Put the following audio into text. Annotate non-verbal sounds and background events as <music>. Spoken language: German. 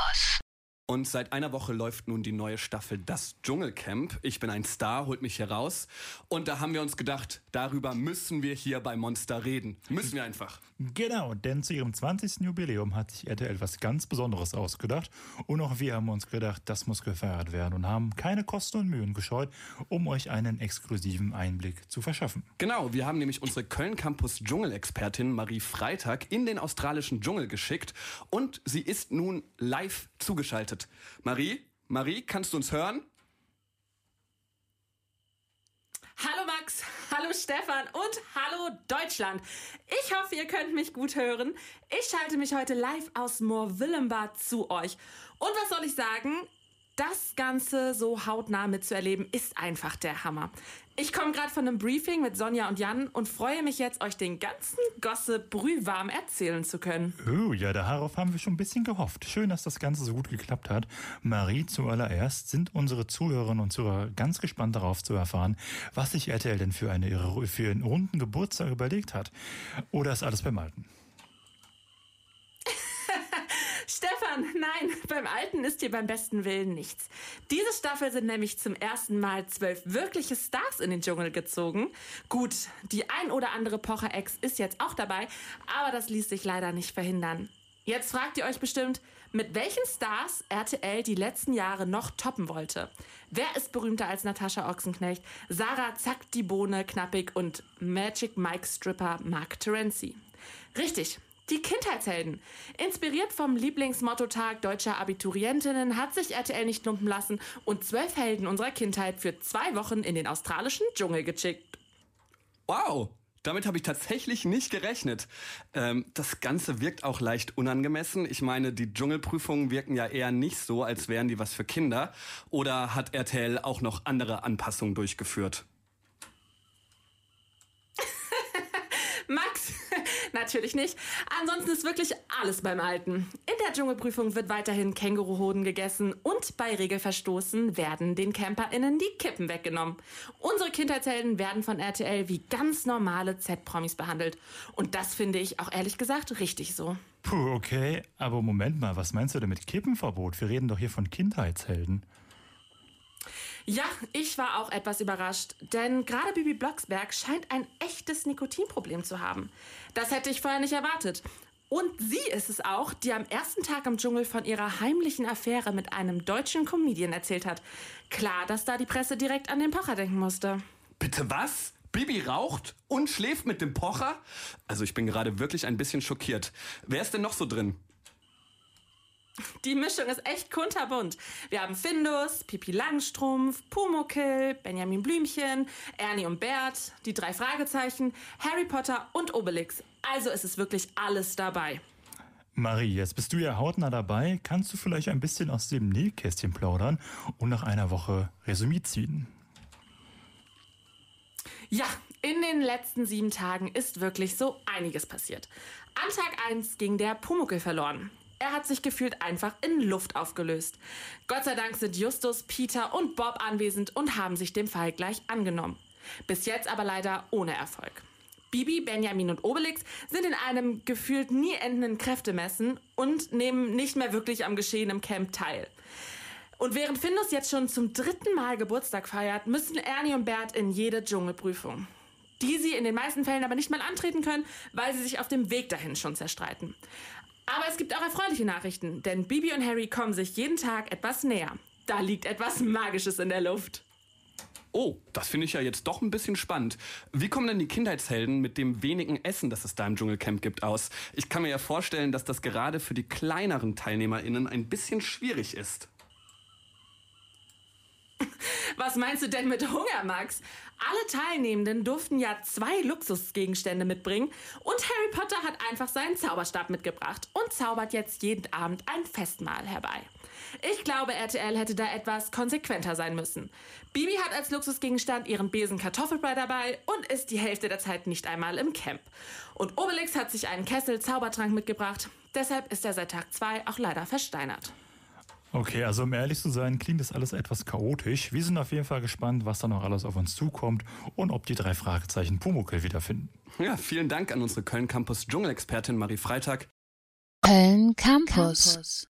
Campus. Und seit einer Woche läuft nun die neue Staffel Das Dschungelcamp. Ich bin ein Star, holt mich hier raus. Und da haben wir uns gedacht, darüber müssen wir hier bei Monster reden. Müssen wir einfach. Genau, denn zu ihrem 20. Jubiläum hat sich RTL was ganz Besonderes ausgedacht. Und auch wir haben uns gedacht, das muss gefeiert werden und haben keine Kosten und Mühen gescheut, um euch einen exklusiven Einblick zu verschaffen. Genau, wir haben nämlich unsere Köln Campus Dschungelexpertin Marie Freitag in den australischen Dschungel geschickt. Und sie ist nun live zugeschaltet. Marie, Marie, kannst du uns hören? Hallo Max, hallo Stefan und hallo Deutschland. Ich hoffe, ihr könnt mich gut hören. Ich schalte mich heute live aus Moorwillenbad zu euch. Und was soll ich sagen? Das Ganze so hautnah mitzuerleben, ist einfach der Hammer. Ich komme gerade von einem Briefing mit Sonja und Jan und freue mich jetzt, euch den ganzen Gossip brühwarm erzählen zu können. Oh, ja, darauf haben wir schon ein bisschen gehofft. Schön, dass das Ganze so gut geklappt hat. Marie, zuallererst sind unsere Zuhörerinnen und Zuhörer ganz gespannt darauf zu erfahren, was sich RTL denn für, eine, für einen runden Geburtstag überlegt hat. Oder ist alles beim Alten? Stefan, <laughs> nein, beim Alten ist hier beim besten Willen nichts. Diese Staffel sind nämlich zum ersten Mal zwölf wirkliche Stars in den Dschungel gezogen. Gut, die ein oder andere Pocher-Ex ist jetzt auch dabei, aber das ließ sich leider nicht verhindern. Jetzt fragt ihr euch bestimmt, mit welchen Stars RTL die letzten Jahre noch toppen wollte. Wer ist berühmter als Natascha Ochsenknecht, Sarah Zack die Bohne Knappig und Magic Mike Stripper Mark Terenzi? Richtig, die Kindheitshelden. Inspiriert vom Lieblingsmottotag deutscher Abiturientinnen hat sich RTL nicht lumpen lassen und zwölf Helden unserer Kindheit für zwei Wochen in den australischen Dschungel geschickt. Wow! Damit habe ich tatsächlich nicht gerechnet. Ähm, das Ganze wirkt auch leicht unangemessen. Ich meine, die Dschungelprüfungen wirken ja eher nicht so, als wären die was für Kinder. Oder hat RTL auch noch andere Anpassungen durchgeführt? Max, <laughs> natürlich nicht. Ansonsten ist wirklich alles beim Alten. In der Dschungelprüfung wird weiterhin Känguruhoden gegessen und bei Regelverstoßen werden den CamperInnen die Kippen weggenommen. Unsere Kindheitshelden werden von RTL wie ganz normale Z-Promis behandelt. Und das finde ich auch ehrlich gesagt richtig so. Puh, okay. Aber Moment mal, was meinst du denn mit Kippenverbot? Wir reden doch hier von Kindheitshelden. Ja, ich war auch etwas überrascht, denn gerade Bibi Blocksberg scheint ein echtes Nikotinproblem zu haben. Das hätte ich vorher nicht erwartet. Und sie ist es auch, die am ersten Tag im Dschungel von ihrer heimlichen Affäre mit einem deutschen Comedian erzählt hat. Klar, dass da die Presse direkt an den Pocher denken musste. Bitte was? Bibi raucht und schläft mit dem Pocher? Also ich bin gerade wirklich ein bisschen schockiert. Wer ist denn noch so drin? Die Mischung ist echt kunterbunt. Wir haben Findus, Pipi Langstrumpf, Pumuckl, Benjamin Blümchen, Ernie und Bert, die drei Fragezeichen, Harry Potter und Obelix. Also ist es wirklich alles dabei. Marie, jetzt bist du ja hautnah dabei. Kannst du vielleicht ein bisschen aus dem Nähkästchen plaudern und nach einer Woche Resümee ziehen? Ja, in den letzten sieben Tagen ist wirklich so einiges passiert. An Tag 1 ging der Pumuckl verloren. Er hat sich gefühlt einfach in Luft aufgelöst. Gott sei Dank sind Justus, Peter und Bob anwesend und haben sich dem Fall gleich angenommen. Bis jetzt aber leider ohne Erfolg. Bibi, Benjamin und Obelix sind in einem gefühlt nie endenden Kräftemessen und nehmen nicht mehr wirklich am Geschehen im Camp teil. Und während Findus jetzt schon zum dritten Mal Geburtstag feiert, müssen Ernie und Bert in jede Dschungelprüfung. Die sie in den meisten Fällen aber nicht mal antreten können, weil sie sich auf dem Weg dahin schon zerstreiten. Aber es gibt auch erfreuliche Nachrichten, denn Bibi und Harry kommen sich jeden Tag etwas näher. Da liegt etwas Magisches in der Luft. Oh, das finde ich ja jetzt doch ein bisschen spannend. Wie kommen denn die Kindheitshelden mit dem wenigen Essen, das es da im Dschungelcamp gibt, aus? Ich kann mir ja vorstellen, dass das gerade für die kleineren TeilnehmerInnen ein bisschen schwierig ist. Was meinst du denn mit Hunger, Max? Alle Teilnehmenden durften ja zwei Luxusgegenstände mitbringen und Harry Potter hat einfach seinen Zauberstab mitgebracht und zaubert jetzt jeden Abend ein Festmahl herbei. Ich glaube, RTL hätte da etwas konsequenter sein müssen. Bibi hat als Luxusgegenstand ihren Besen Kartoffelbrei dabei und ist die Hälfte der Zeit nicht einmal im Camp. Und Obelix hat sich einen Kessel Zaubertrank mitgebracht. Deshalb ist er seit Tag 2 auch leider versteinert. Okay, also um ehrlich zu sein, klingt das alles etwas chaotisch. Wir sind auf jeden Fall gespannt, was da noch alles auf uns zukommt und ob die drei Fragezeichen Pumuckl wiederfinden. Ja, vielen Dank an unsere Köln Campus Dschungelexpertin Marie Freitag. Köln Campus. Campus.